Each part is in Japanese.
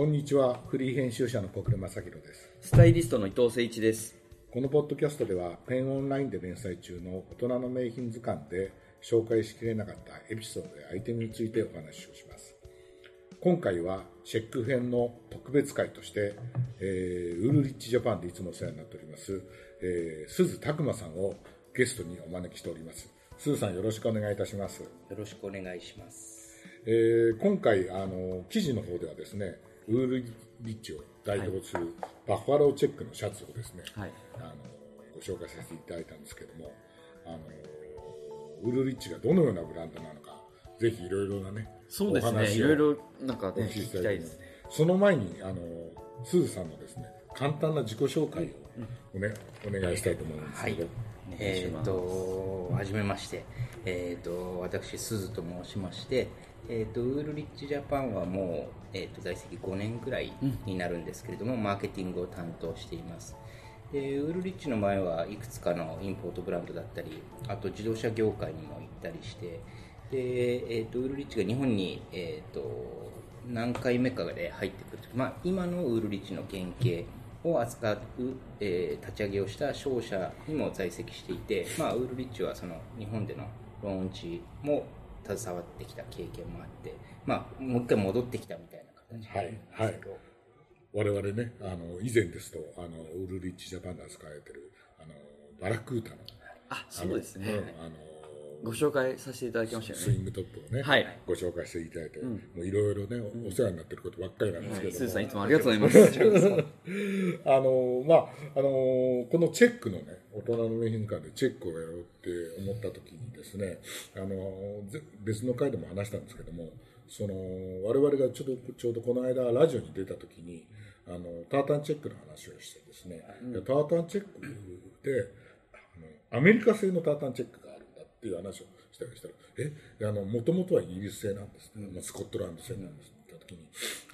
こんにちは。フリー編集者の小暮正弘です。スタイリストの伊藤誠一です。このポッドキャストではペンオンラインで連載中の大人の名品図鑑で紹介しきれなかったエピソードやアイテムについてお話をします。今回はチェック編の特別会として、えー、ウールリッチジャパンでいつもお世話になっております、えー、鈴拓磨さんをゲストにお招きしております。鈴さんよろしくお願いいたします。よろしくお願いします。えー、今回あの記事の方ではですねウールリッチを代表するバッファローチェックのシャツをですね、はい、あのご紹介させていただいたんですけどもあのウールリッチがどのようなブランドなのかぜひいろいろなねそうですね。いろいろなんかね聞きたいです。ねその前にあのすずさんのですね簡単な自己紹介をね、うん、お願いしたいと思うんですけど、はい。えーと、はじめまして、えーと、私、鈴と申しまして、えーと、ウールリッチジャパンはもう、えー、と在籍5年ぐらいになるんですけれども、うん、マーケティングを担当しています。でウールリッチの前はいくつかのインポートブランドだったりあと自動車業界にも行ったりしてで、えー、とウールリッチが日本に、えー、と何回目かで入ってくるとまあ、今のウールリッチの原型を扱う、えー、立ち上げをした商社にも在籍していて、まあ、ウールリッチはその日本でのローンチも携わってきた経験もあって、まあ、もう一回戻ってきたみたいなはいはい、我々ねあの以前ですとあのウールリッチジャパンで扱われてるあのバラクータのあそうですね、あのご紹介させていただきましたよね。スイングトップをね、はい、ご紹介していただいて、うん、もういろいろねお世話になってることばっかりなんですけども、はい、さんいつもありがとうございます。あのまああのこのチェックのね大人の名品館でチェックをやろうって思った時にですねあの別の回でも話したんですけどもその我々がちょうどちょうどこの間ラジオに出た時にあのタータンチェックの話をしてですね、うん、タータンチェックであのアメリカ製のタータンチェックがっていう話をしたりしたら、え、あの、もともとはイギリス製なんです、ね、まあ、スコットランド製なんですって言った時に、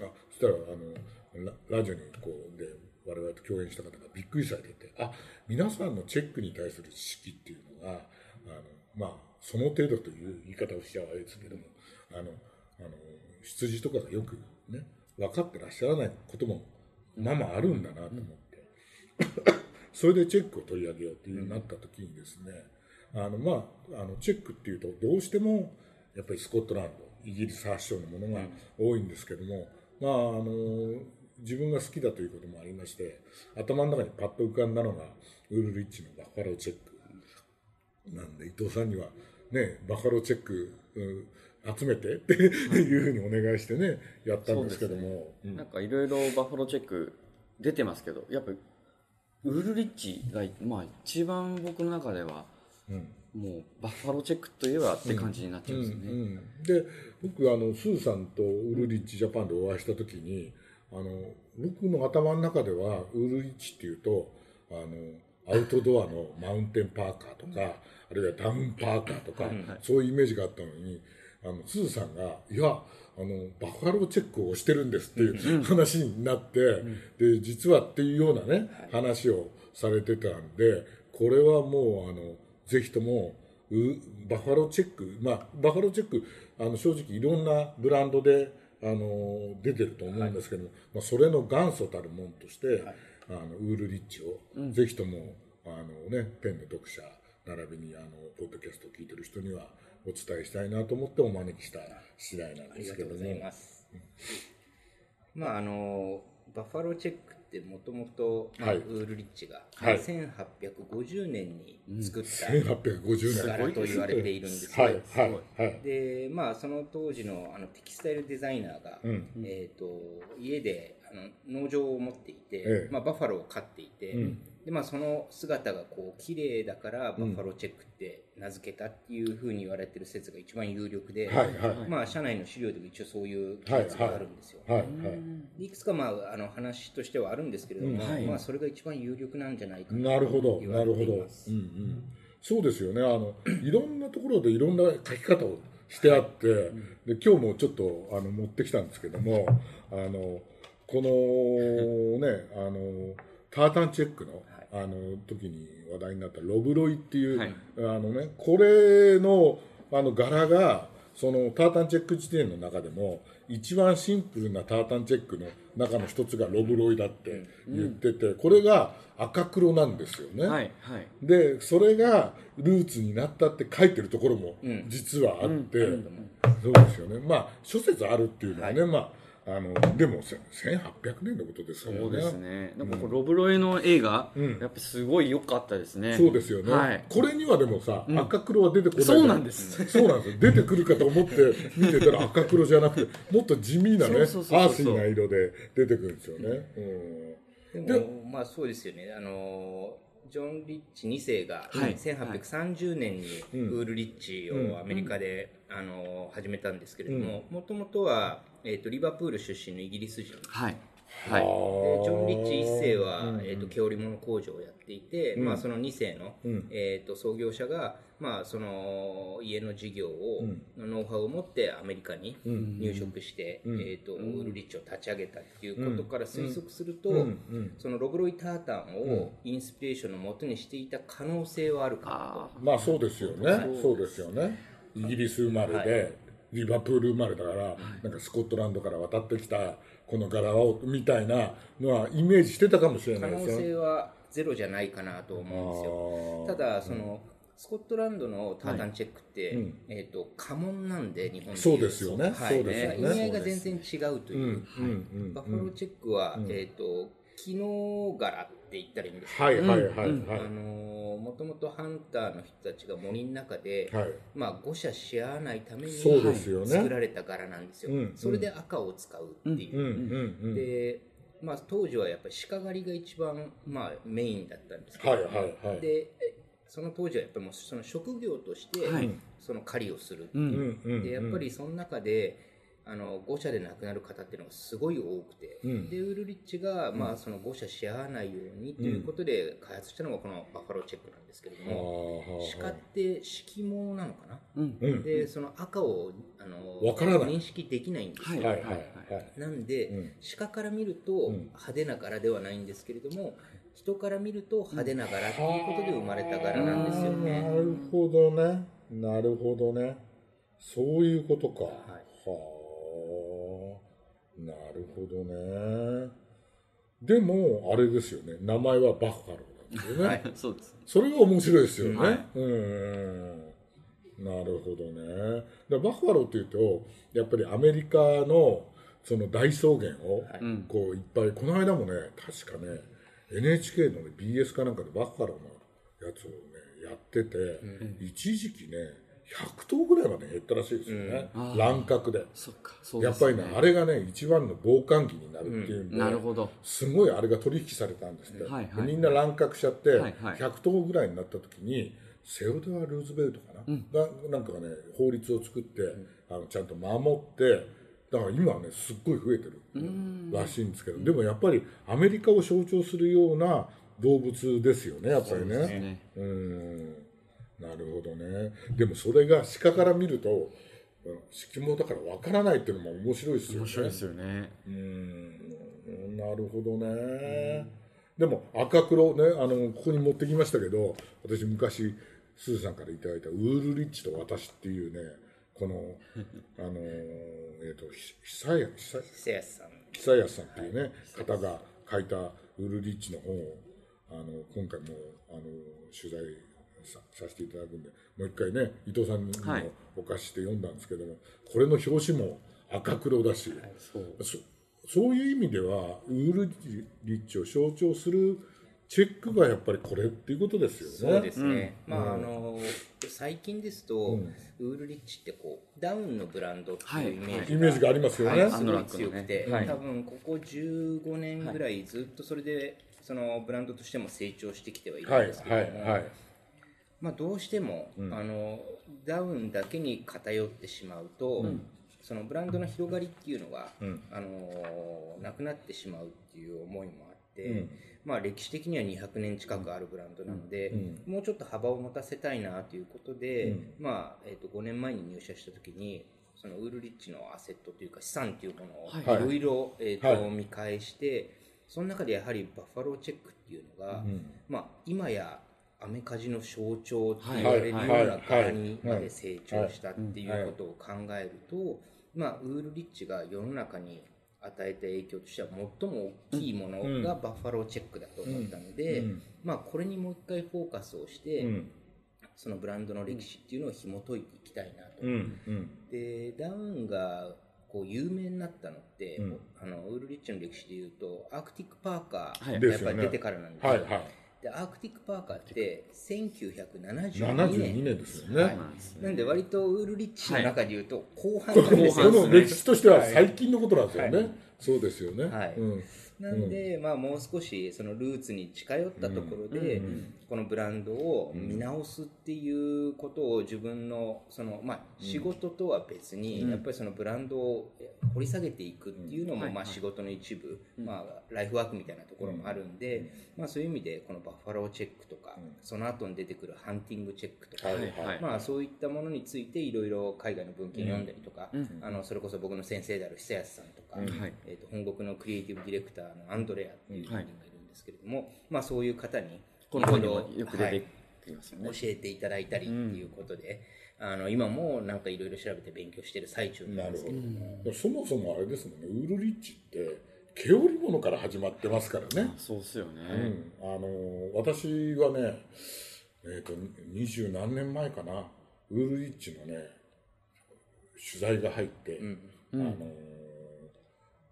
あ、そしたら、あの、ララジオにこう、で、我々と共演した方がびっくりされてて、あ、皆さんのチェックに対する知識っていうのが、あの、まあ、その程度という言い方をしちゃうあれですけども、あの、あの、羊とかがよくね、分かってらっしゃらないことも、まあまああるんだなと思って、それでチェックを取り上げようっていうようになった時にですね、あの、まあ、あの、チェックっていうと、どうしても、やっぱりスコットランド、イギリス発祥のものが多いんですけども、まあ、あの、自分が好きだということもありまして、頭の中にパッと浮かんだのが、ウールリッチのバッファローチェックなんで、伊藤さんには、ね、バッファローチェック、集めて っていうふうにお願いしてね、やったんですけども。ね、なんかいろいろバッファローチェック出てますけど、やっぱウールリッチが、まあ一番僕の中では、もうバッファローチェックといえばって感じになっちゃうんですね、うんうん、で僕あのスーさんとウルリッチジャパンでお会いした時にあの僕の頭の中ではウルリッチっていうとあのアウトドアのマウンテンパーカーとか、あるいはダウンパーカーとか、そういうイメージがあったのにあのスーさんが「いやあのバッファローチェックをしてるんです」っていう話になって、で実はっていうようなね話をされてたんでこれはもうあのぜひともバッファローチェック、まあ、バッファローチェックあの正直いろんなブランドであの出てると思うんですけども、はい、まあ、それの元祖たるものとして、はい、あのウールリッチを、うん、ぜひともあの、ね、ペンの読者並びにあのポッドキャストを聞いてる人にはお伝えしたいなと思ってお招きした次第なんですけども。まああのバッファローチェックってもともとウールリッチが1850年に作った柄と言われているんですけど、でまあその当時のあのテキスタイルデザイナーが、えっ、と家であの農場を持っていて、まあバッファローを飼っていて。でまあ、その姿がこう綺麗だからバッファローチェックって名付けたっていうふうに言われてる説が一番有力で、はいはい、まあ、社内の資料でも一応そういう記述があるんですよ。はいはい。いくつか、まあ、あの話としてはあるんですけれども、うん。まあ、それが一番有力なんじゃないかなるほどなるほど、うんうん、そうですよね。あのいろんなところでいろんな書き方をしてあって、はい、で今日もちょっとあの持ってきたんですけども あのこのねあのタータンチェックの、あの時に話題になったロブロイっていう、はい、あのねこれのあの柄がそのタータンチェック辞典の中でも一番シンプルなタータンチェックの中の一つがロブロイだって言ってて、これが赤黒なんですよね、はいはい。でそれがルーツになったって書いてるところも実はあって、そうですよね。まあ諸説あるっていうのはね、まああのでもせ1800年のことですからね。そうですね。なんかこうロブロイの映画、やっぱすごい良かったですね。そうですよね、はい。これにはでもさ、赤黒は出てこないそうなんです。そうなんですよ。出てくるかと思って見てたら赤黒じゃなくてもっと地味なねアーシーな色で出てくるんですよね、うん。でもまあそうですよね。あのジョン・リッチ2世がはい。1830年にウールリッチをアメリカで、あの始めたんですけれどももともとは、えー、とリバプール出身のイギリス人。ではい。はいジョン・リッチ1世は、えー、と毛織物工場をやっていて、まあ、その2世の、えー、と創業者が、まあ、その家の事業を、のノウハウを持ってアメリカに入植して、えー、とウールリッチを立ち上げたっていうことから推測すると、そのロブロイ・タータンをインスピレーションのもとにしていた可能性はあるかなと。あまあそうですよね、そうですよねイギリス生まれで、リバプール生まれだから、なんかスコットランドから渡ってきたこの柄をみたいなのはイメージしてたかもしれ可能ないですよ。ね性はゼロじゃないかなと思うんですよ。ただその、スコットランドのタータンチェックって、えっ、と家紋なんで日本でいうそうですよね。はい、ね。意味合いが全然違うという。バッファローチェックは、えっ、と機能柄って言ったらいいんですけど、はいはいはいはい、あのもともとハンターの人たちが森の中で、はい。まあ誤射し合わないためにそうですよね。作られた柄なんですよ。うんそれで赤を使うっていう。うんうんうんで、まあ、当時はやっぱり鹿狩りが一番、まあ、メインだったんですけど、はいはいはい。でその当時はやっぱりもうその職業としてはい。その狩りをするっていう、うんうん。でやっぱりその中であの誤射で亡くなる方っていうのがすごい多くて、うん。でウールリッチが、まあ、その誤射し合わないようにということで開発したのがこのバッファローチェックなんですけれども、鹿って色物なのかな、うん。うん。でその赤をあのわからない。認識できないんですよ、はいはいはいはい。なんで、鹿から見ると派手な柄ではないんですけれども、人から見ると派手な柄っていうことで生まれた柄なんですよね。なるほどね。なるほどね。そういうことか、はあなるほどね。でもあれですよね。名前はバッファローなんですよね、はいそうです。それが面白いですよね、はい。うん。なるほどね。でバッファローっていうとやっぱりアメリカのその大草原をこういっぱいこの間もね確かね NHK の、ね、BS かなんかでバッファローのやつをねやってて、一時期ね100頭ぐらいまで減ったらしいですよね、乱獲で。そっか。そうやっぱりね、あれがね、一番の防寒着になるっていうん。で、なるほど。すごいあれが取引されたんですって、はいはいでみんな乱獲しちゃって、はいはい。100頭ぐらいになった時にセオドア・ルーズベルトかな、がなんかがね法律を作って、あのちゃんと守ってだから今はねすっごい増えてるらしいんですけどでもやっぱりアメリカを象徴するような動物ですよねやっぱりね。ね。うんなるほどね。でもそれが鹿から見るとうん色毛だからわからないっていうのも面白いですよね。面白いですよね。うんなるほどね、でも赤黒ねあのここに持ってきましたけど私昔すずさんからいただいた「ウールリッチと私」っていうねこの あのえっ、とひ久安さん。久安さんっていうね、方が書いたウールリッチの本をあの今回もあの取材ささせていただくんでもう一回ね伊藤さんにもはい。お貸しして読んだんですけども、これの表紙も赤黒だし、そう。そそういう意味ではウールリッチを象徴するチェックがやっぱりこれっていうことですよね。そうですね。まあ、あの、最近ですと、ウールリッチってこう、ダウンのブランドっていうイメージイメージがありますよね。はい、すごい強くて、はい。多分ここ15年ぐらいずっとそれで、そのブランドとしても成長してきてはいるはいんですけども、はい。はい。まあ、どうしても、あのダウンだけに偏ってしまうと、そのブランドの広がりっていうのが、あのなくなってしまうっていう思いもあって、まあ、歴史的には200年近くあるブランドなので、もうちょっと幅を持たせたいなということで、まあえー、と5年前に入社した時にそのウールリッチのアセットというか資産というものをはい。いろいろえーとはい。見返してその中でやはりバッファローチェックっていうのが、まあ、今やアメカジの象徴って言われるような柄にまで成長したっていうことを考えると、まあ、ウールリッチが世の中に与えた影響としては最も大きいものがバッファローチェックだと思ったので、まあ、これにもう一回フォーカスをして、そのブランドの歴史っていうのを紐解いていきたいなと。でダウンがこう有名になったのって、あのウールリッチの歴史でいうとアークティックパーカーがやっぱり出てからなんですよ。でアークティックパーカーって1972年。年。ですよね、はい、なんで割とウールリッチの中でいうと 後半なんですよ、ね、この歴史としては最近のことなんですよね、はい、そうですよね、はい、うん。なんで、まあ、もう少しそのルーツに近寄ったところで、このブランドを見直すっていうことを自分のその、まあ、仕事とは別に、やっぱりそのブランドを掘り下げていくっていうのも、まあ、仕事の一部、まあ、ライフワークみたいなところもあるんで、まあ、そういう意味でこのバッファローチェックとか、その後に出てくるハンティングチェックとか、まあ、そういったものについていろいろ海外の文献読んだりとか、あのそれこそ僕の先生である久安さんとか、えー、と本国のクリエイティブディレクターのアンドレアっていう人がいるんですけれども、まあ、そういう方にこの本にもよく出てきますよね、教えていただいたりっていうことで、あの今もなんかいろいろ調べて勉強してる最中なんですけども。そもそもあれですもんね。ウールリッチって毛織物から始まってますからね。そうっすよね、うん、あの私はねえっ、ー、と二十何年前かな。ウールリッチのね取材が入って、うん、あの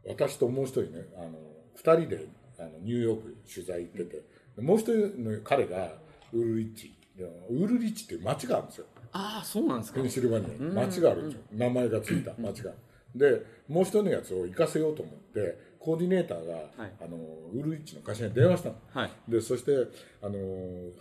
私ともう一人ねあの2人であのニューヨーク取材行ってて、もう一人の彼がウールリッチウールリッチっていう町があるんですよ。ああそうなんですか。ペンシルバニア。町があるんですよ、名前がついた町が、でもう一人のやつを行かせようと思ってコーディネーターが、はい、あのウールリッチの会社に電話したの、はい、でそしてあの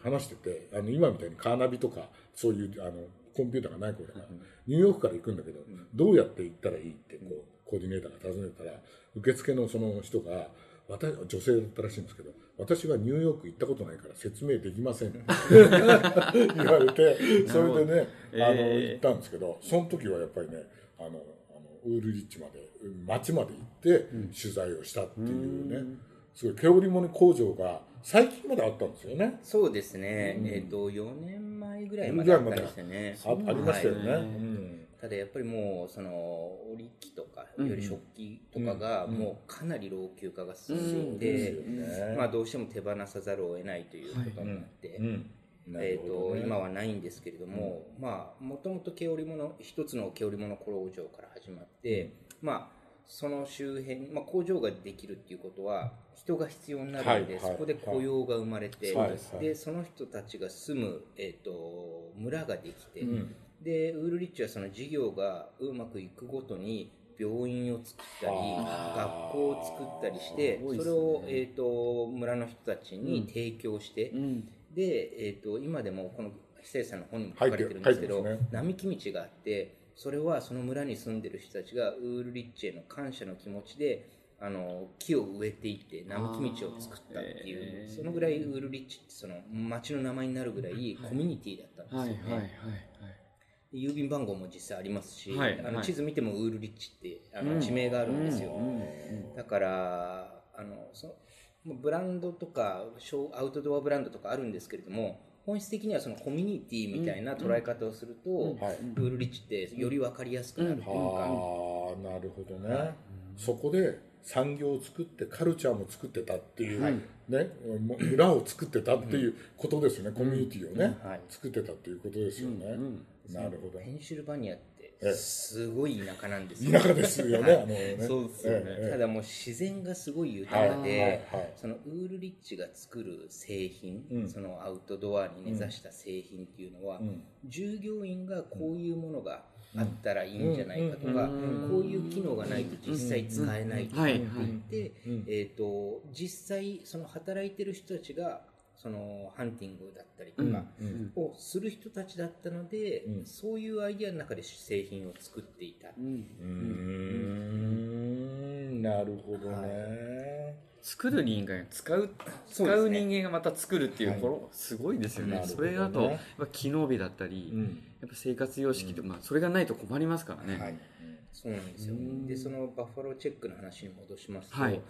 話しててあの今みたいにカーナビとかそういうあのコンピューターがない頃だから、ニューヨークから行くんだけど、どうやって行ったらいいってこうコーディネーターが尋ねたら受付のその人が私女性だったらしいんですけど私はニューヨーク行ったことないから説明できません。言われてそれでねあの、行ったんですけどその時はやっぱりねあのあのウールリッチまで町まで行って取材をしたっていうね、うん、すごい毛織物工場が最近まであったんですよね。そうですね、うん、えっ、ー、と4年前ぐらいまであったんですよね。あありましたよね、うんただやっぱりもうその織機とかより食器とかがもうかなり老朽化が進んで、まあ、どうしても手放さざるを得ないということになって、えーと今はないんですけれどももともと毛織物一つの毛織物工場から始まって、まあその周辺、まあ、工場ができるっていうことは人が必要になるので、そこで雇用が生まれて、でその人たちが住む、えー、と村ができて、でウールリッチはその事業がうまくいくごとに病院を作ったり学校を作ったりしてそれを、えーと、村の人たちに提供して、うん、で、えーと、今でもこの久石さんの本にも書かれてるんですけど、ね、並木道があってそれはその村に住んでる人たちがウールリッチへの感謝の気持ちであの木を植えていって並木道を作ったっていうそのぐらいウールリッチってその町の名前になるぐらい。コミュニティだったんですよね。はいはいはいはい郵便番号も実際ありますし、はい、あの地図見てもウールリッチってあの地名があるんですよ、だからあのそブランドとかアウトドアブランドとかあるんですけれども本質的にはそのコミュニティみたいな捉え方をすると、ウールリッチってより分かりやすくなるというか、ああなるほどね、そこで産業を作ってカルチャーも作ってたっていう、はい、ね、村を作ってたっていうことですね、うん、コミュニティをね、うん。はい、作ってたっていうことですよね、うん、なるほど。ペンシルバニアってすごい田舎なんですよ、田舎ですよね あのね。そうですよね、ええ、ただもう自然がすごい豊かで、はいはい、そのウールリッチが作る製品、うん、そのアウトドアに根ざした製品っていうのは、うん、従業員がこういうものがあったらいいんじゃないかとか、こういう機能がないと実際使えないって言って、えー、と実際その働いてる人たちがそのハンティングだったりとかをする人たちだったので、うん、そういうアイディアの中で製品を作っていた。うん、うん。なるほどね、はい、作る人間使う使う人間がまた作るっていう、これすごいですよね、はい、それだとやっぱ機能美だったり、うん、やっぱ生活様式と、まあ、それがないと困りますからね、はい、そうなんですよ。でそのバッファローチェックの話に戻しますと、はい。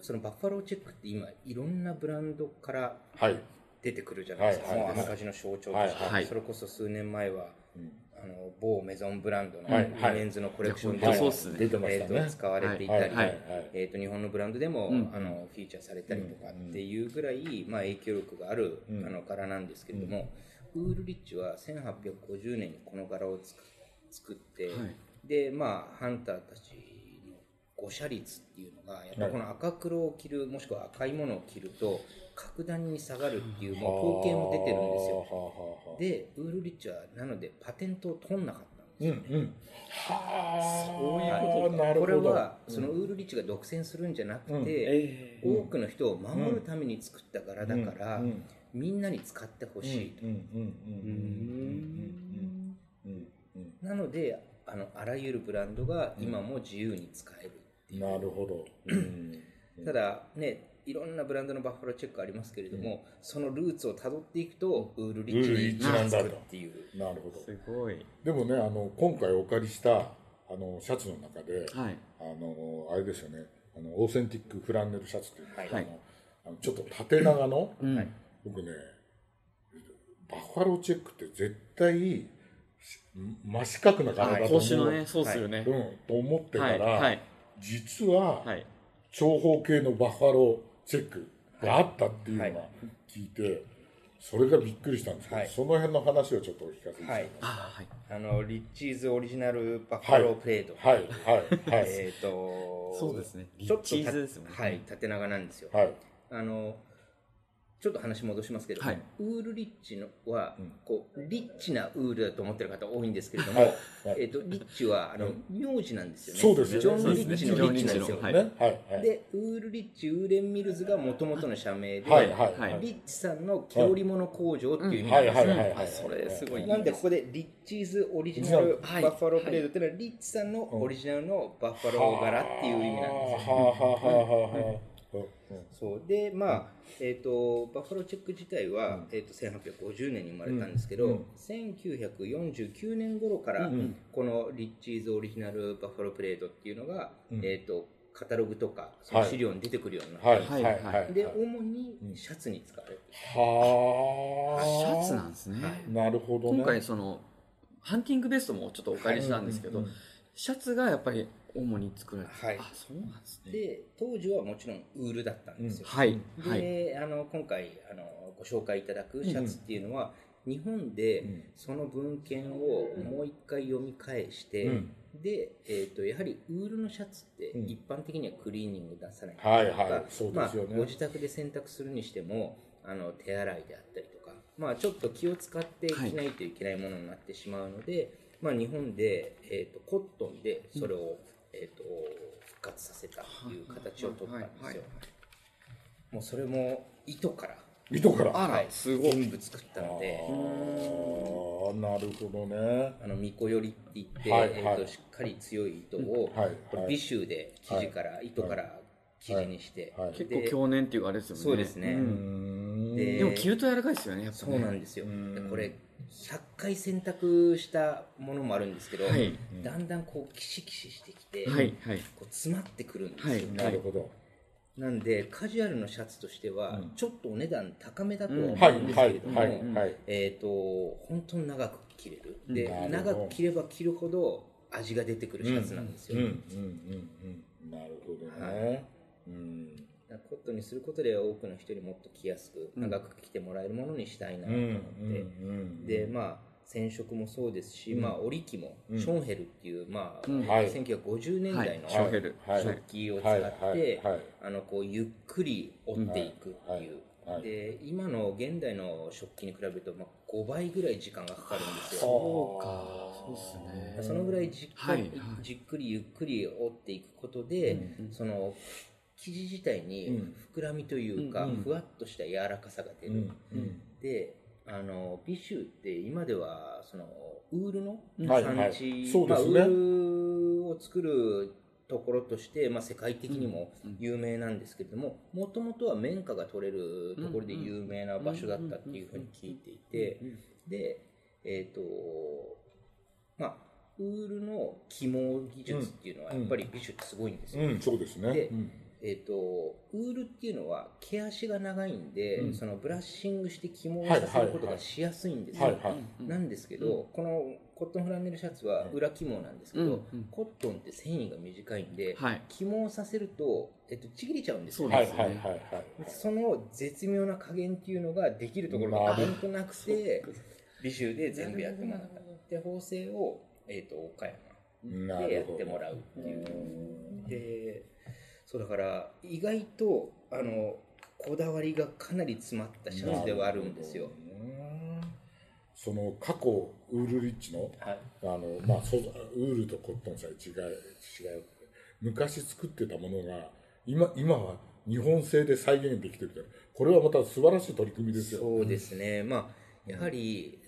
そのバッファローチェックって今いろんなブランドから、はい、出てくるじゃないですか、はい。はい。もうアメカジの象徴として、それこそ数年前は、あの某メゾンブランドのメンズのコレクションでも、えーと使われていたり、えー、と日本のブランドでも、ん。あのフィーチャーされたりとかっていうぐらい、まあ、影響力がある、あの柄なんですけれども、ウールリッチは1850年にこの柄を作って、はい。でまあハンターたちの誤射率っていうのがやっぱこの赤黒を着るもしくは赤いものを着ると格段に下がるっていうもう統計も出てるんですよ。でウールリッチはなのでパテントを取んなかったんですうんうん。はあ。そういうことか。なるほど。これはそのウールリッチが独占するんじゃなくて、うん。え多くの人を守るために作った柄だから、うん。うん。みんなに使ってほしいと、うんうんうんうんうんうん。なのであのあらゆるブランドが今も自由に使えるなるほど。うん。ただねいろんなブランドのバッファローチェックありますけれども、そのルーツをたどっていくとウールリッチウールリッチなんだと。につくっていう。なるほど。すごい。でもねあの今回お借りしたあのシャツの中で、はい。あのあれですよね。あのオーセンティックフランネルシャツっていうの。が、はい。あのあのちょっと縦長の、うん。僕ねバッファローチェックって絶対真四角な柄だと思う、すよね。うん、と思ってたら、はい。はい実ははい。長方形のバッファローチェックがあったっていうのが聞いて、それがびっくりしたんですけど、はい。その辺の話をちょっとお聞かせいただきます。はい。あはい。あのリッチーズオリジナルバッファロープレード、はいはいはい。えっ、とそうですね。ちょっとリッチーズですもんね。はい縦長なんですよ、はい。あのちょっと話戻しますけれども、はい。ウールリッチのは、こうリッチなウールだと思ってる方多いんですけれども、はい。はい。えっとリッチはあの、名字なんですよね。そうですよジョン・リッチのリッチなんですよ、でウールリッチウーレン・ミルズがもともとの社名で、リッチさんの毛織物工場っていう意味なはいんですよ、それすごい。なんでここでリッチーズオリジナルバはい。ッファロープレードってい。うのはリッチさんのオリジナルのバッファロー柄ってい。う意味なんですよそう。でまあ、えー、とバッファローチェック自体は、えー、と1850年に生まれたんですけど、1949年頃から、このリッチーズオリジナルバッファロープレードっていうのが、えー、とカタログとかその資料に出てくるようになって、はい。はい。はい。はい。で主にシャツに使われる、はあ。シャツなんですね。なるほどね。今回そのハンティングベストもちょっとお借りしたんですけどシャツがやっぱり主に作られてはい。あそうなんですね。で当時はもちろんウールだったんですよ、はい。はい。で、あの今回あのご紹介いただくシャツっていうのは、日本でその文献をもう一回読み返して、うん。で、えー、とやはりウールのシャツって一般的にはクリーニング出さないとか、はいはい。そうですよね。まあ、ご自宅で洗濯するにしてもあの手洗いであったりとか、まあ、ちょっと気を使って着ないといけないものになってしまうので、まあ、日本で、えー、とコットンでそれを、えー、と復活させたっていう形を取ったんですよ、はいはいもうそれも糸から、糸から？ああらはい、すごい。全部作ったので。あなるほどね。あの巫女よりって言って、はいはい。えー、としっかり強い糸を、はいこれ美州で生地から、糸から生地にして、はい結構強年っていうあれですよね。そうですね、うん。ででも着ると柔らかいですよねやっぱそうねなんですよ、でこれ100回洗濯したものもあるんですけど、はい。だんだんこうキシキシしてきて、はいはい。こう詰まってくるんですよ、はいなるほど。なんでカジュアルのシャツとしてはちょっとお値段高めだとは思はいうんですはいけれども、えっ、と本当に長く着れる。で長く着れば着るほど味が出てくるシャツなんですよ、うんうんうんうんなるほどね。うんコットンにすることで多くの人にもっと着やすく長く着てもらえるものにしたいなとうん思って、うん。でまあ染色もそうですし、まあ織り機もションヘルっていう、まあはい。1950年代の食器を使って、ゆっくり織っていくっていう、で今の現代の食器に比べると、まあ、5倍ぐらい時間がかかるんですよ。そうか。そうですね。そのぐらいじっくり,、はい。はい。じっくりゆっくり折っていくことで、その生地自体に膨らみというか、ふわっとした柔らかさが出る、であのビシューって今ではそのウールの産地、そうですね。まあ、ウールを作るところとして、まあ、世界的にも有名なんですけれどももともとは綿花が取れるところで有名な場所だったっていうふうに聞いていてでえっ、とまあウールの起毛技術っていうのはやっぱりビシュってすごいんですよ、うん。そうですね。でうんえっ、と、ウールっていうのは毛足が長いんで、そのブラッシングして起毛させることがしやすいんですよ。はいはい。なんですけど、このコットンフランネルシャツは裏起毛なんですけど、うんうん。コットンって繊維が短いんで、はい。起毛させると、えっと、ちぎれちゃうんですよ、ね。はいはいはいその絶妙な加減っていうのができるところがなんとなくて、美州で全部やってもらった。で、縫製を、えっと岡山でやってもらうっていう。で、そうだから、意外と、あの、こだわりがかなり詰まったシャツではあるんですよ。その過去ウールリッチのはい。あの、まあ、素材ウールとコットンさえ違い違う昔作ってたものが今今は日本製で再現できてるからこれはまた素晴らしい取り組みですよそうですね。まあ、やはり、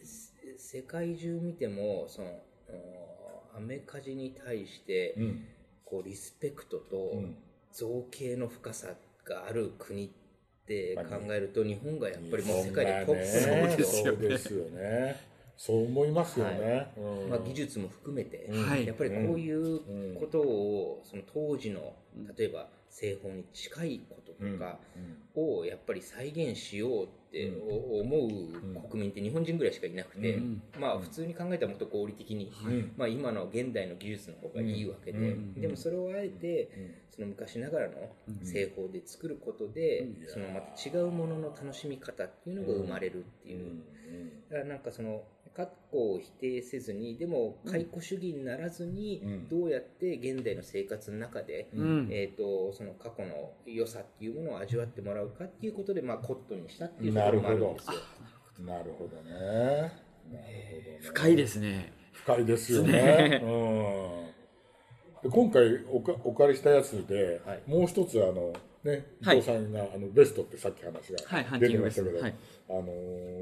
せ世界中見ても、その、アメカジに対して、うんこう、リスペクトとん造形の深さがある国ってまあ考えると、日本がやっぱりもう世日界でトップ本がねなんですよ。そうですよね。そう思いますよね、はい。うん。まあ、技術も含めて、はい。やっぱりこういうことを、その当時の、例えば製法に近いこととかをやっぱり再現しようって思う国民って日本人ぐらいしかいなくて、まあ普通に考えたらもっと合理的に、まあ今の現代の技術の方がいいわけで、でもそれをあえて、その昔ながらの製法で作ることで、そのまた違うものの楽しみ方っていうのが生まれるっていう。だからなんかその過去を否定せずにでも解雇主義にならずに、どうやって現代の生活の中で、ん。えー、とその過去の良さっていうものを味わってもらうかっていうことで、まあ、コットンにしたっていうところもあるんですよ。なるほどね。なるほどね。深いですね。深いですよね。うん、で今回おかお借りしたやつで、はい。もう一つあのね伊はい。藤さんが、あのベストってさっき話はいハが出てましたけど、トはい。あの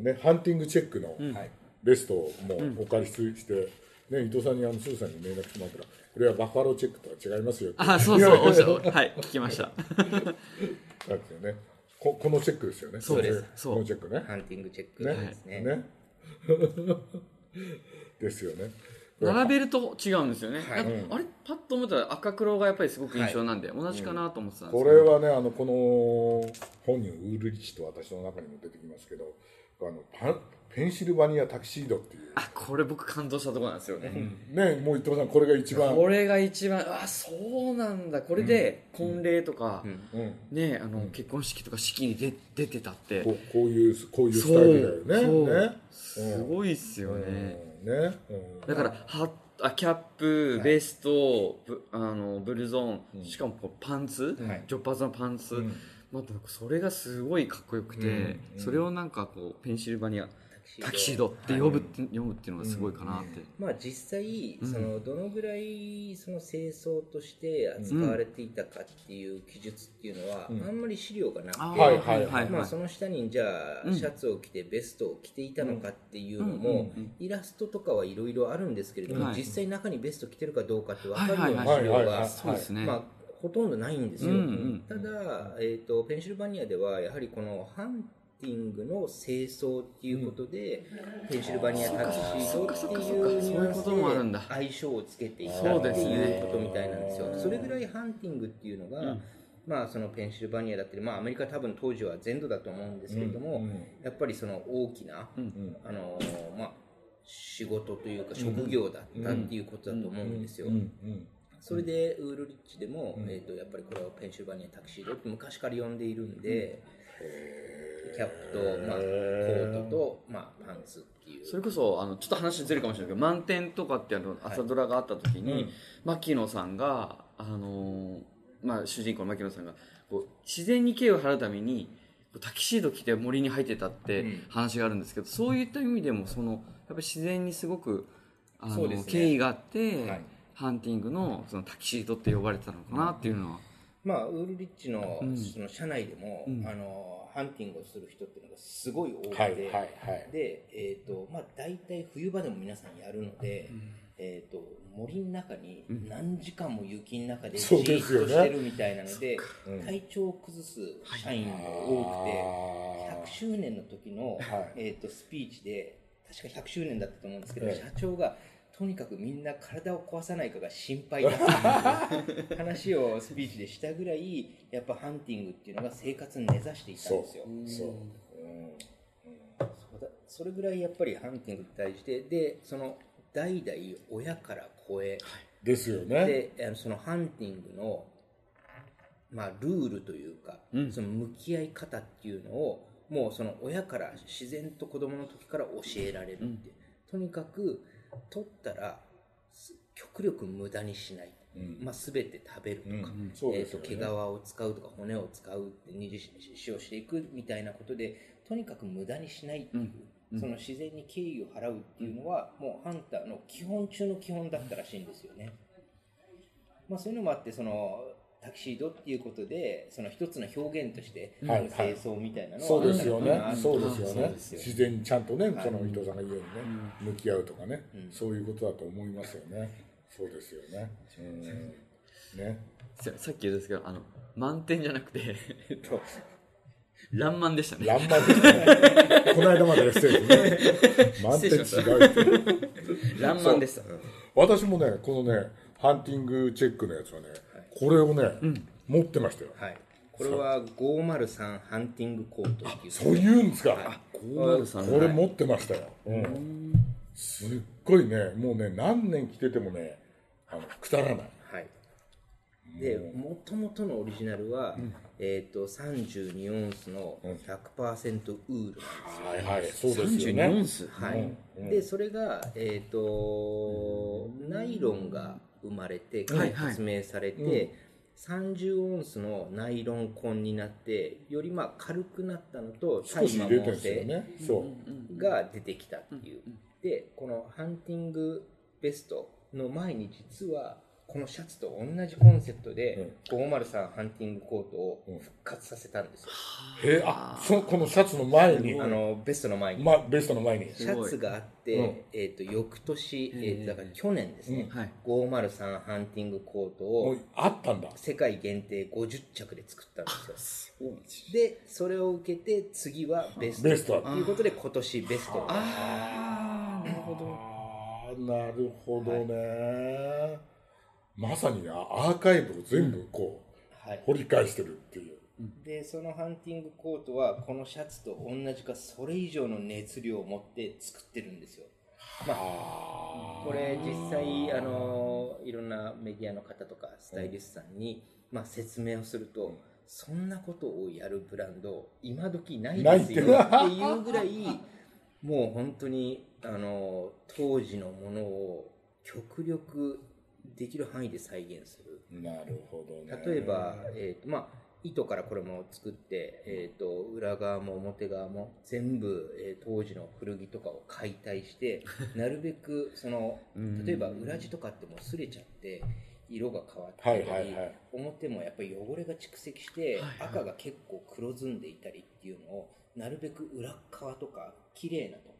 ねハンティングチェックのはいベストをもうお借りして、ね伊藤さんにあのスーさんに連絡してもらったらこれはバッファローチェックとは違いますよあそうそう はい聞きました。だってねここのチェックですよね。そうです。こそう。のチェックね。ハンティングチェックですね。ね。ですよね。並べると違うんですよね、はい。あれ？パッと思ったら赤黒がやっぱりすごく印象なんで、同じかなと思ってたんですこけど、れはねあのこの本人ウールリッチと私の中にも出てきますけどあのパンペンシルバニアタキシードっていう。あこれ僕感動したところなんですよね、ねもう伊藤さんこれが一番。これが一番あそうなんだ。これで婚礼とか、うん。ねあの、結婚式とか式に出出てたって。こうこういうこういうスタイルだよね。ね。すごいっすよね、うん。ね。うん。だからハッあキャップ、ベストブあのブルゾン、しかもこうパンツ、はい。ジョッパーズのパンツ、またそれがすごいかっこよくて、それをなんかこうペンシルバニアタキシード。って呼ぶって、読むっていうのがすごいかなって、まあ、実際、そのどのぐらいその清掃として扱われていたかっていう記述っていうのは、あんまり資料がなくて、まあ、その下にじゃあシャツを着てベストを着ていたのかっていうのも、イラストとかはいろいろあるんですけれども、はい。実際中にベスト着てるかどうかって分かるようはいなはい。はいはい資料がそうですね、まあほとんどないんですよ、うんうん。ただ、えー、とペンシルバニアではやはりこのハンティングの清掃っていうことで、ペンシルバニアタキシードっていうニュアンスそういうこともあるんだで相性をつけていたっていうことみたいなんですよ。それぐらいハンティングっていうのが、まあ、そのペンシルバニアだったり、まあ、アメリカ多分当時は全土だと思うんですけれども、やっぱりその大きな、あのまあ、仕事というか職業だったっていうことだと思うんですよ。うんうんそれでウールリッチでも、えー、とやっぱりこれをペンシルバニアタキシード。って昔から呼んでいるんで、キャップと、まあ、コートと、まあ、パンツっていう。それこそあのちょっと話ずれるかもしれないけど満点とかってあの朝ドラがあった時に、牧野さんがあのーまあ、主人公の牧野さんがこう自然に敬意を払うためにタキシード着て森に入ってたって話があるんですけど、そういった意味でもそのやっぱり自然にすごくあの、ね。敬意があって、はいハンティングのそのタキシードって呼ばれてたのかなっていうのは、まあ、ウールリッチの,、その社内でも、あのハンティングをする人っていうのがすごい多くて、はいはいはい。で、えーとまあ、大体冬場でも皆さんやるので、えー、と森の中に何時間も雪の中でじっとしてるみたいなので体調を崩す社員も多くて、100周年の時の、はい。えー、とスピーチで確か100周年だったと思うんですけど、ええ社長がとにかくみんな体を壊さないかが心配だっていう。話をスピーチでしたぐらいやっぱハンティングっていう。のが生活に根ざしていたんですよそれぐらいやっぱりハンティングに対してでその代々親から子へ、ですよねでそのハンティングの、まあ、ルールという。か、その向き合い方っていう。のをもう。その親から自然と子供の時から教えられるって、とにかく取ったらす極力無駄にしない、まあ、全て食べるとか、うん。そうえーと毛皮を使うとか骨を使うって二次使用していくみたいなことでとにかく無駄にしないっていう、その自然に敬意を払うっていうのは、もうハンターの基本中の基本だったらしいんですよね。まあ、そういうのもあってそのタキシードっていうことでその一つの表現として、はい。はい清掃みたいなのはそうですよね。あったのかなそうですよね。そうですよ自然にちゃんとねその伊藤さんが言うようにね向き合うとかねそういうことだと思いますよね。そうですよね。うん。ね。ささっき言うんですけどあの満点じゃなくて えっとランマンでしたね。ランマンですね。この間まで SF ね。満点違うってランマンでした。私もねこのねハンティングチェックのやつはねこれをね持ってましたよ。はい、これは503ハンティングコートっていう。そういうんですか？503これ持ってましたよ、うん、すっごいねもうね何年着ててもねあのくたらない。はい、でもともとのオリジナルは、えー、と32オンスの100%ウールなんですよ、はいはいそうですよ32ねオンス。はい。でそれが、えー、とナイロンが生まれてはいはい。発明されて、30オンスのナイロン痕になってよりまあ軽くなったのと少し入れてるんですよね。そう。が出てきたっていう、でこのハンティングベストの前に実はこのシャツと同じコンセプトで、503ハンティングコートを復活させたんですよ、へえあそこのシャツの前に。あのベストの前に、まベストの前に。シャツがあって、えー、と翌年、えー、とだから去年ですね、はい。503ハンティングコートをあったんだ。世界限定50着で作ったんですよ。でそれを受けて次はベスト。ベストということで今年ベストああなるほど。なるほどね、まさにねアーカイブを全部こう、はい。掘り返してるっていう。でそのハンティングコートはこのシャツと同じかそれ以上の熱量を持って作ってるんですよ。まあこれ実際あのいろんなメディアの方とかスタイリストさんに、まあ、説明をすると、そんなことをやるブランド今時ないですよないっていうぐらいもう本当にあの当時のものを極力できる範囲で再現する。なるほどね。例えば、えーとまあ、糸からこれも作って、えー、と裏側も表側も全部、えー当時の古着とかを解体して なるべくその例えば裏地とかってもう擦れちゃって色が変わったり、はいはいはい。表もやっぱり汚れが蓄積して、赤が結構黒ずんでいたりっていうのをなるべく裏側とか綺麗なと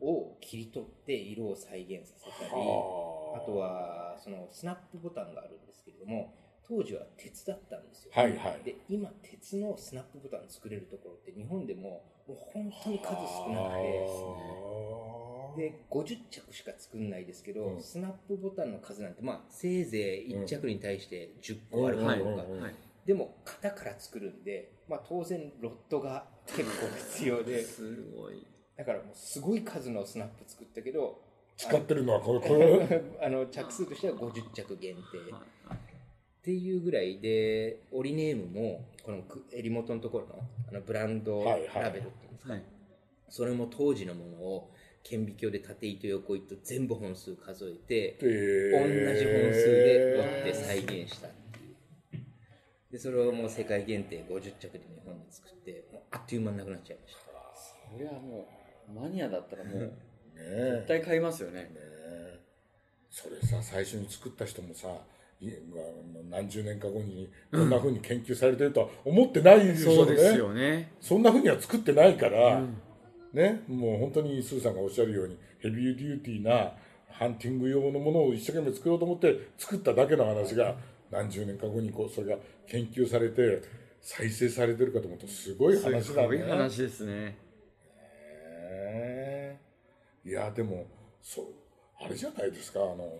を切り取って色を再現させたり、はあ。あとはそのスナップボタンがあるんですけれども当時は鉄だったんですよ、はいはい。で今鉄のスナップボタン作れるところって日本でももう本当に数少なくて。で50着しか作んないですけど、うん。スナップボタンの数なんてまあせいぜい1着に対して10個あるかどうか、でも型から作るんで、まあ、当然ロットが結構必要で。すごいだからもうすごい数のスナップ作ったけど使ってるのはこれこれ？あの着数としては50着限定。っていうぐらいで折りネームもこのく襟元のところのあのブランドはいはい。ラベルっていうんですか、はい。それも当時のものを顕微鏡で縦糸横糸全部本数数えてで同じ本数で折って再現したでそれをもう世界限定50着で日本で作ってもうあっという間になくなっちゃいました。それはもうマニアだったらもう ね絶対買いますよね。ねそれさ最初に作った人もさ何十年か後にこんなふうに研究されてるとは思ってないでしょね、そうですよね。そんなふうには作ってないから、ね、もう本当にスーさんがおっしゃるようにヘビーデューティーなハンティング用のものを一生懸命作ろうと思って作っただけの話が何十年か後にこうそれが研究されて再生されてるかと思うとすごい話だすごいね。話ですねね。いやでもそうあれじゃないですかあの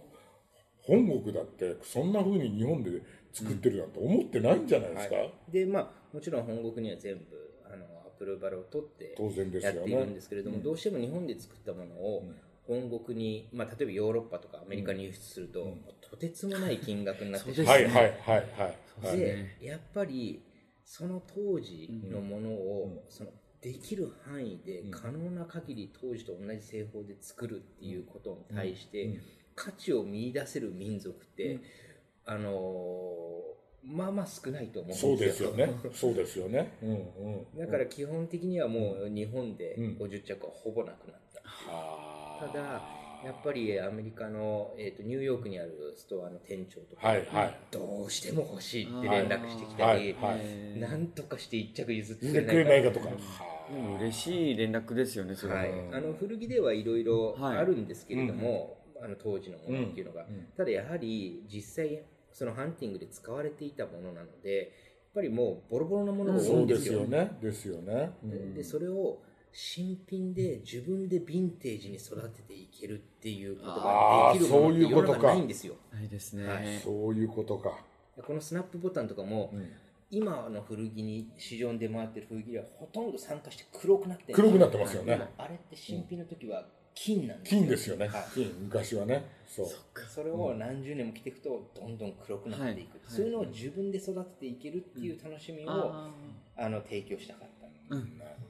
本国だってそんなふうに日本で作ってるなんて思ってないんじゃないですか、はい、でまあもちろん本国には全部あのアプローバルを取って当然ですやっているんですけれども、どうしても日本で作ったものを本国に、まあ、例えばヨーロッパとかアメリカに輸出すると、とてつもない金額になってしまう。はいはいはいはい。はい。でやっぱりその当時のものを、そのできる範囲で可能な限り当時と同じ製法で作るっていうことに対して価値を見出せる民族って、あのーまあまあ少ないと思そううんでよ。ですすよね。そうですよね。うんうん。だから基本的にはもう日本でうん。50着はほぼなくなった、ただやっぱりアメリカの、えー、とニューヨークにあるストアの店長とか、はいはい。どうしても欲しいって連絡してきたり、はいなんとかして一着譲ってくくれないかれないかとか。でも嬉しい連絡ですよねそれは、はい、あの古着ではいろいろはい。あるんですけれども、あの当時のものっていうのが、うん。うん。ただやはり実際そのハンティングで使われていたものなのでやっぱりもうボロボロなものが多いそうでんですすよ,、よね。ですよね。うん。でそれを新品で自分でヴィンテージに育てていけるっていうことができるものって世の中ないんですよ。ないですね、はい。そういうことか。このスナップボタンとかも、うん。今の古着に市場に出回ってる古着はほとんど酸化して黒くなってる黒くなってますよね。はいあれって新品の時は金なんですよ。金ですよね。はい。金昔はね。そう。それを何十年も着ていくとどんどん黒くなっていく、はい。そういうのを自分で育てていけるっていう楽しみを、ああの提供したかった、なるほど。ね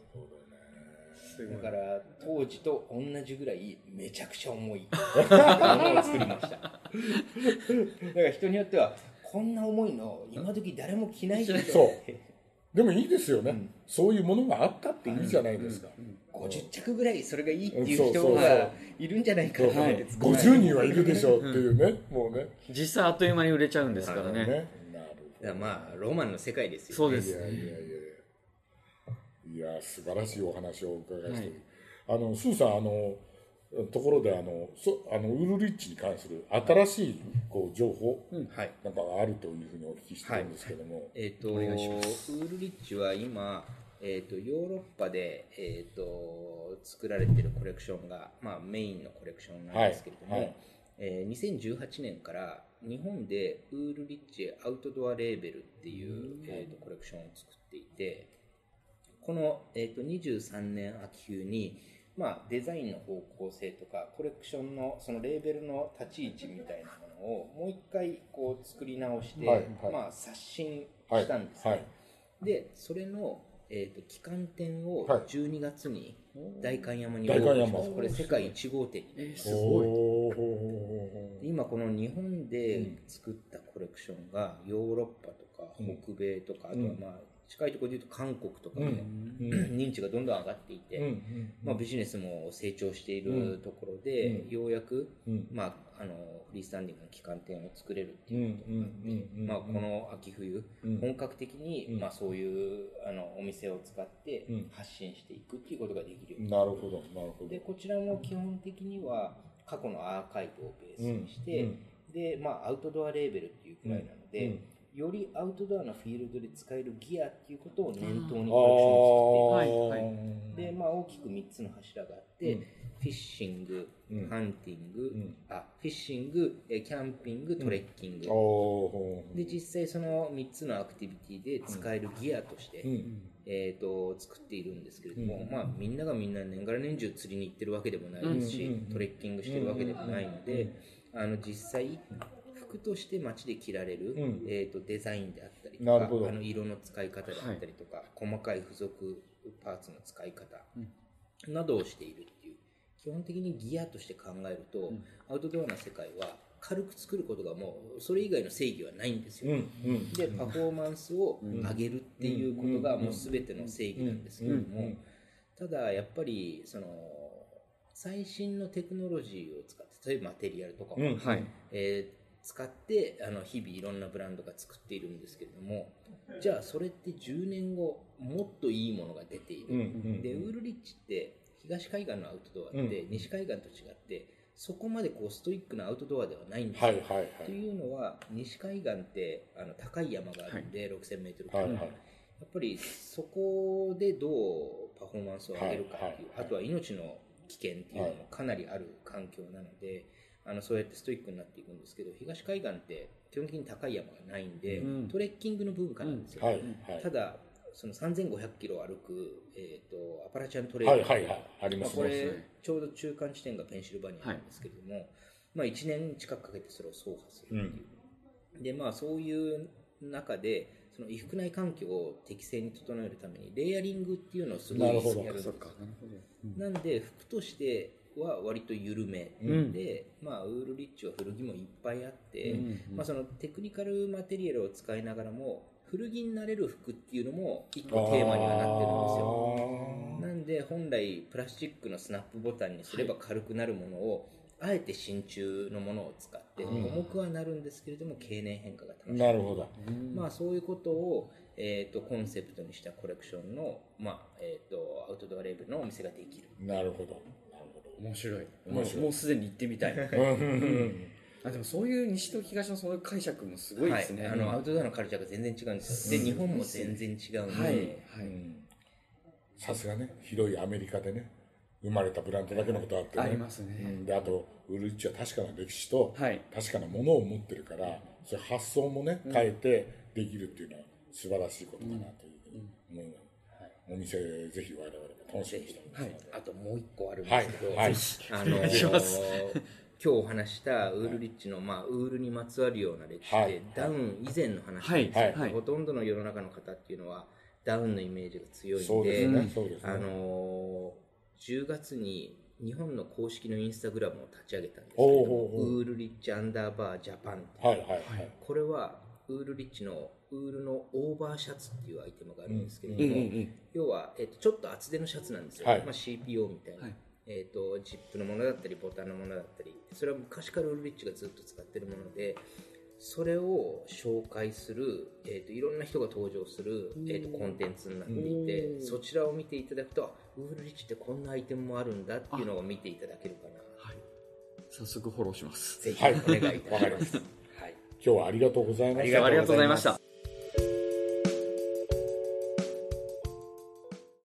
だから当時と同じぐらいめちゃくちゃ重い。ものを作りました。だから人によってはこんな重いの今時誰も着ないで。し ょそう。ってでもいいですよね。そういうものがあったっていいじゃないですか。50着ぐらいそれがいいっていう人がいるんじゃないかな。って作らない50人はいるでしょうっていうね。もうね。ー実際あっという間に売れちゃうんですからね、ねまあロマンの世界ですよ、ね、そうです。いやいや素晴らしいお話をお伺いして、はい。あのスーさんあのところであのそあのウールリッチに関する新しいこう情報はい。なんかがあるというふうにお聞きしてるんですけども、えー、とウ願いします。ールリッチは今、えー、とヨーロッパで、えー、と作られてるコレクションが、まあ、メインのコレクションなんですけれども、はい。はいえー2018年から日本でウールリッチアウトドアレーベルっていう、えー、とコレクションを作っていてこの、えー、と23年秋冬に、まあ、デザインの方向性とかコレクションのそのレーベルの立ち位置みたいなものをもう一回こう作り直して、はいはい。まあ、刷新はいしたんですね、はいでそれの、えー、と旗艦店をはい。12月に代官山にオープンします。これ世界1号店になります。すごい。おーで今この日本で作ったコレクションがヨーロッパとかうん。北米とか、あとはまあ近いところで言うと韓国とかうん。で、うん。認知がどんどん上がっていて、まあ、ビジネスも成長しているところで、ようやく、うん。まあ、あのフリースタンディングの旗艦店を作れるっていうことになって、まあ、この秋冬、うん。本格的に、うん。まあ、そういうあのお店を使ってうん。発信していくっていうことができるようになる。ほど。なるほど。でこちらも基本的には過去のアーカイブをベースにして、うん。でまあ、アウトドアレーベルっていうくらいなので、うんよりアウトドアのフィールドで使えるギアっていうことを念頭にあコレクションを作っていはで、まあ、大きく3つの柱があって、うん。フィッシング、うん。ハンティング、ん。あフィッシングえーキャンピングトレッキング、で実際その3つのアクティビティで使えるギアとして、うん。えー、と作っているんですけれども、うん。まあ、みんながみんな年がら年中釣りに行ってるわけでもないですし、うん。トレッキングしてるわけでもないので、あの実際服として街で着られる、うん。えー、とデザインであったりとかあの色の使い方であったりとか、細かい付属パーツの使い方などをしているっていう基本的にギアとして考えると、アウトドアな世界は軽く作ることがもうそれ以外の正義はないんですよ、うんうん。でパフォーマンスを上げるっていうことがうん。もう全ての正義なんですけれどもただやっぱりその最新のテクノロジーを使って例えばマテリアルとかも、うん。はい。えー使ってあの日々いろんなブランドが作っているんですけれどもじゃあそれって10年後もっといいものが出ている、うんうんでウールリッチって東海岸のアウトドアって、西海岸と違ってそこまでこうストイックなアウトドアではないんですよ、はいはいはい。というのは西海岸ってあの高い山があるんで、6000メートルはいはい。やっぱりそこでどうパフォーマンスを上げるかっていう、はいはいはい。あとは命の危険っていうのもかなりある環境なので、あのそうやってストイックになっていくんですけど東海岸って基本的に高い山がないんで、うん。トレッキングの文化なんですよ、はい。はい。ただその3500キロ歩く、えー、とアパラチアントレイルはいはいはい。ありますまあこね。れちょうど中間地点がペンシルバニアなんですけれども、まあ、1年近くかけてそれを走破するっていう、でまあそういう中でその衣服内環境を適正に整えるためにレイヤリングっていうのをすごいなるほど。やるんですそっかなるほど。なんで服としては割と緩め、ん。で、まあ、ウールリッチは古着もいっぱいあって、うんまあ、そのテクニカルマテリアルを使いながらも古着になれる服っていうのも一個テーマにはなってるんですよ。なんで本来プラスチックのスナップボタンにすれば軽くなるものを、あえて真鍮のものを使って、重くはなるんですけれども経年変化が楽しめる。なるほど。まあ、そういうことを、えー、とコンセプトにしたコレクションの、まあえー、とアウトドアレーベルのお店ができる。なるほど面白い。面白い。もうすでに行ってみたい。ど うん。あでもそういう西と東のその解釈もすごいですね、はい、あのアウトドアのカルチャーが全然違うんです。よ、で日本も全然違うんで、はい。はい、さすがね広いアメリカでね生まれたブランドだけのことあってね。ありますね。うん。であとウルリッチは確かな歴史とはい。確かなものを持ってるからそれ発想もね変えてできるっていうのは素晴らしいことかなというふうに思います、お店ぜひ我々も楽しみにしてます、はい。あともう一個あるんですけど、はい。はい。あのお願いします。今日お話したウールリッチの、まあ、ウールにまつわるような歴史で、はい。ダウン以前の話なんはい。ですけど、はい。ほとんどの世の中の方っていうのはダウンのイメージが強いんであの10月に日本の公式のインスタグラムを立ち上げたんですけれどウールリッチアンダーバージャパンってはいはいはい、これはウールリッチのウールのオーバーシャツっていうアイテムがあるんですけれども、うんうんうん。要は、えっとちょっと厚手のシャツなんですよ、はい。まあ、CPO みたいな、はい。えっとジップのものだったりボタンのものだったり。それは昔からウールリッチがずっと使ってるものでそれを紹介する、えっといろんな人が登場する、えっとコンテンツになっていてそちらを見ていただくとあウールリッチってこんなアイテムもあるんだっていうのを見ていただけるかな。はい。早速フォローします。ぜひはい。お願いいたします、はい今日はありがとうございました。ありがとうございました。